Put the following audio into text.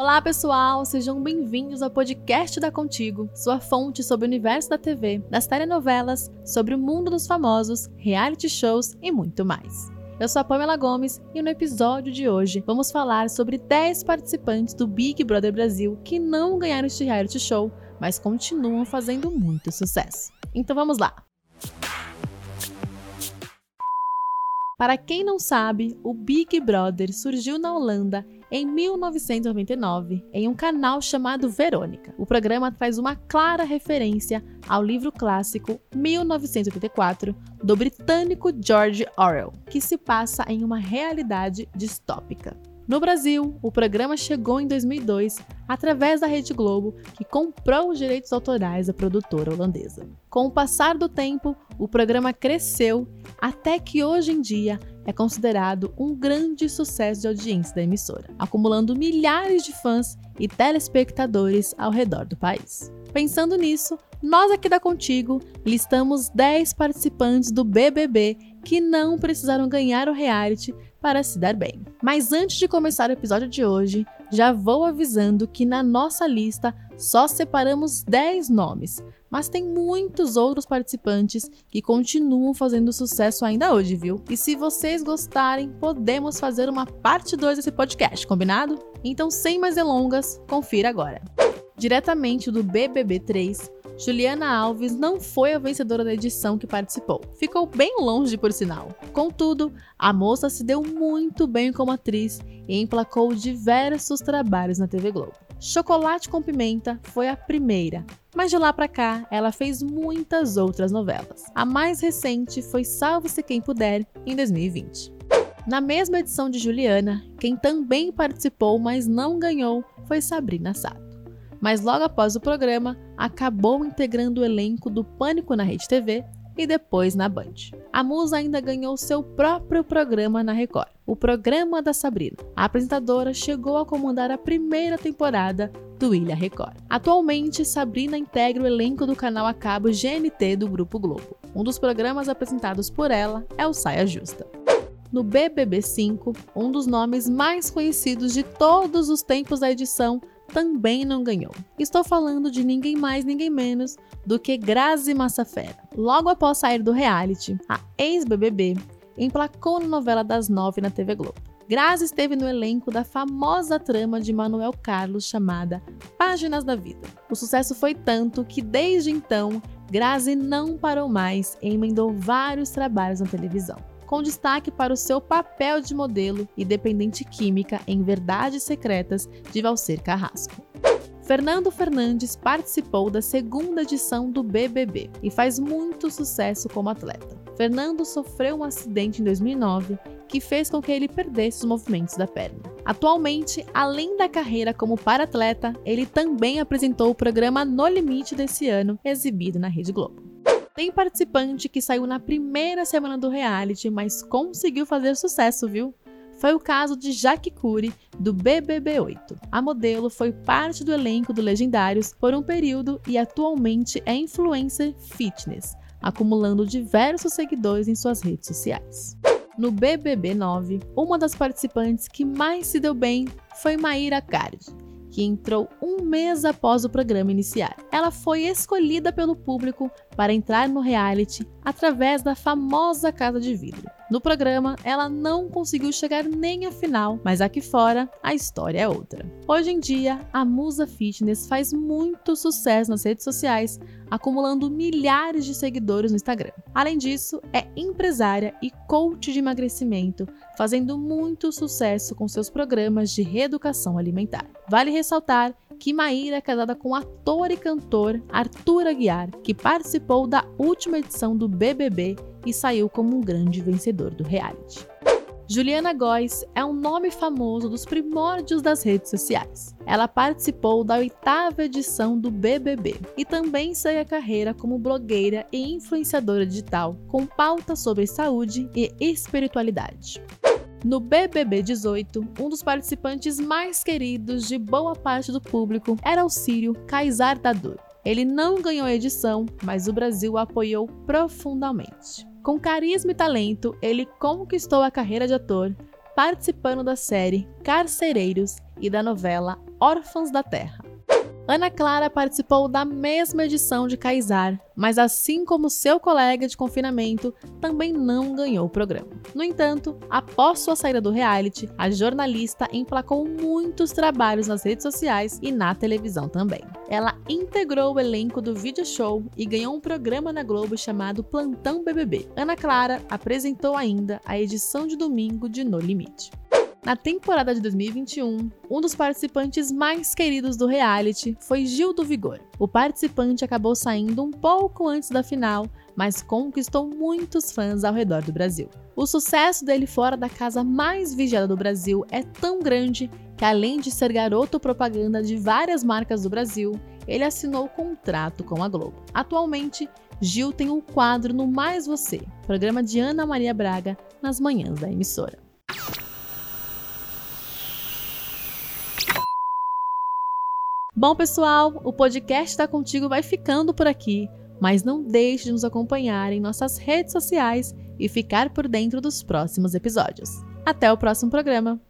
Olá, pessoal! Sejam bem-vindos ao podcast da Contigo, sua fonte sobre o universo da TV, das telenovelas, sobre o mundo dos famosos, reality shows e muito mais. Eu sou a Pamela Gomes e no episódio de hoje vamos falar sobre 10 participantes do Big Brother Brasil que não ganharam este reality show, mas continuam fazendo muito sucesso. Então vamos lá! Para quem não sabe, o Big Brother surgiu na Holanda em 1999 em um canal chamado Verônica. O programa traz uma clara referência ao livro clássico 1984 do britânico George Orwell, que se passa em uma realidade distópica. No Brasil, o programa chegou em 2002 através da Rede Globo, que comprou os direitos autorais da produtora holandesa. Com o passar do tempo, o programa cresceu até que hoje em dia é considerado um grande sucesso de audiência da emissora, acumulando milhares de fãs e telespectadores ao redor do país. Pensando nisso, nós aqui da Contigo listamos 10 participantes do BBB que não precisaram ganhar o reality para se dar bem. Mas antes de começar o episódio de hoje, já vou avisando que na nossa lista só separamos 10 nomes, mas tem muitos outros participantes que continuam fazendo sucesso ainda hoje, viu? E se vocês gostarem, podemos fazer uma parte 2 desse podcast, combinado? Então, sem mais delongas, confira agora. Diretamente do BBB 3, Juliana Alves não foi a vencedora da edição que participou. Ficou bem longe, por sinal. Contudo, a moça se deu muito bem como atriz e emplacou diversos trabalhos na TV Globo. Chocolate com Pimenta foi a primeira, mas de lá para cá ela fez muitas outras novelas. A mais recente foi Salve-se Quem Puder, em 2020. Na mesma edição de Juliana, quem também participou, mas não ganhou, foi Sabrina Sato mas logo após o programa acabou integrando o elenco do Pânico na Rede TV e depois na Band. A musa ainda ganhou seu próprio programa na Record, o Programa da Sabrina. A apresentadora chegou a comandar a primeira temporada do Ilha Record. Atualmente, Sabrina integra o elenco do canal a cabo GNT do Grupo Globo. Um dos programas apresentados por ela é o Saia Justa. No BBB 5, um dos nomes mais conhecidos de todos os tempos da edição também não ganhou. Estou falando de ninguém mais, ninguém menos do que Grazi Massafera. Logo após sair do reality, a ex-BBB emplacou na novela das nove na TV Globo. Grazi esteve no elenco da famosa trama de Manuel Carlos chamada Páginas da Vida. O sucesso foi tanto que, desde então, Grazi não parou mais e emendou vários trabalhos na televisão com destaque para o seu papel de modelo e dependente química em Verdades Secretas de Valcer Carrasco. Fernando Fernandes participou da segunda edição do BBB e faz muito sucesso como atleta. Fernando sofreu um acidente em 2009 que fez com que ele perdesse os movimentos da perna. Atualmente, além da carreira como para-atleta, ele também apresentou o programa No Limite desse ano, exibido na Rede Globo. Tem participante que saiu na primeira semana do reality, mas conseguiu fazer sucesso, viu? Foi o caso de Jaque Cury, do BBB8. A modelo foi parte do elenco do Legendários por um período e atualmente é influencer fitness, acumulando diversos seguidores em suas redes sociais. No BBB 9, uma das participantes que mais se deu bem foi Maíra Card que entrou um mês após o programa iniciar. Ela foi escolhida pelo público para entrar no reality através da famosa Casa de Vidro. No programa, ela não conseguiu chegar nem à final, mas aqui fora a história é outra. Hoje em dia, a Musa Fitness faz muito sucesso nas redes sociais, acumulando milhares de seguidores no Instagram. Além disso, é empresária e coach de emagrecimento, fazendo muito sucesso com seus programas de reeducação alimentar. Vale ressaltar que Maíra é casada com o ator e cantor Arthur Aguiar, que participou da última edição do BBB e saiu como um grande vencedor do reality. Juliana Góes é um nome famoso dos primórdios das redes sociais. Ela participou da oitava edição do BBB e também segue a carreira como blogueira e influenciadora digital com pautas sobre saúde e espiritualidade. No BBB 18, um dos participantes mais queridos de boa parte do público era o sírio Kaysar Dadur. Ele não ganhou a edição, mas o Brasil o apoiou profundamente. Com carisma e talento, ele conquistou a carreira de ator, participando da série Carcereiros e da novela Órfãos da Terra. Ana Clara participou da mesma edição de Kaysar, mas assim como seu colega de confinamento, também não ganhou o programa. No entanto, após sua saída do reality, a jornalista emplacou muitos trabalhos nas redes sociais e na televisão também. Ela integrou o elenco do video show e ganhou um programa na Globo chamado Plantão BBB. Ana Clara apresentou ainda a edição de domingo de No Limite. Na temporada de 2021, um dos participantes mais queridos do reality foi Gil do Vigor. O participante acabou saindo um pouco antes da final, mas conquistou muitos fãs ao redor do Brasil. O sucesso dele fora da casa mais vigiada do Brasil é tão grande que, além de ser garoto propaganda de várias marcas do Brasil, ele assinou contrato com a Globo. Atualmente, Gil tem um quadro no Mais Você, programa de Ana Maria Braga, nas manhãs da emissora. Bom, pessoal, o podcast da Contigo vai ficando por aqui, mas não deixe de nos acompanhar em nossas redes sociais e ficar por dentro dos próximos episódios. Até o próximo programa!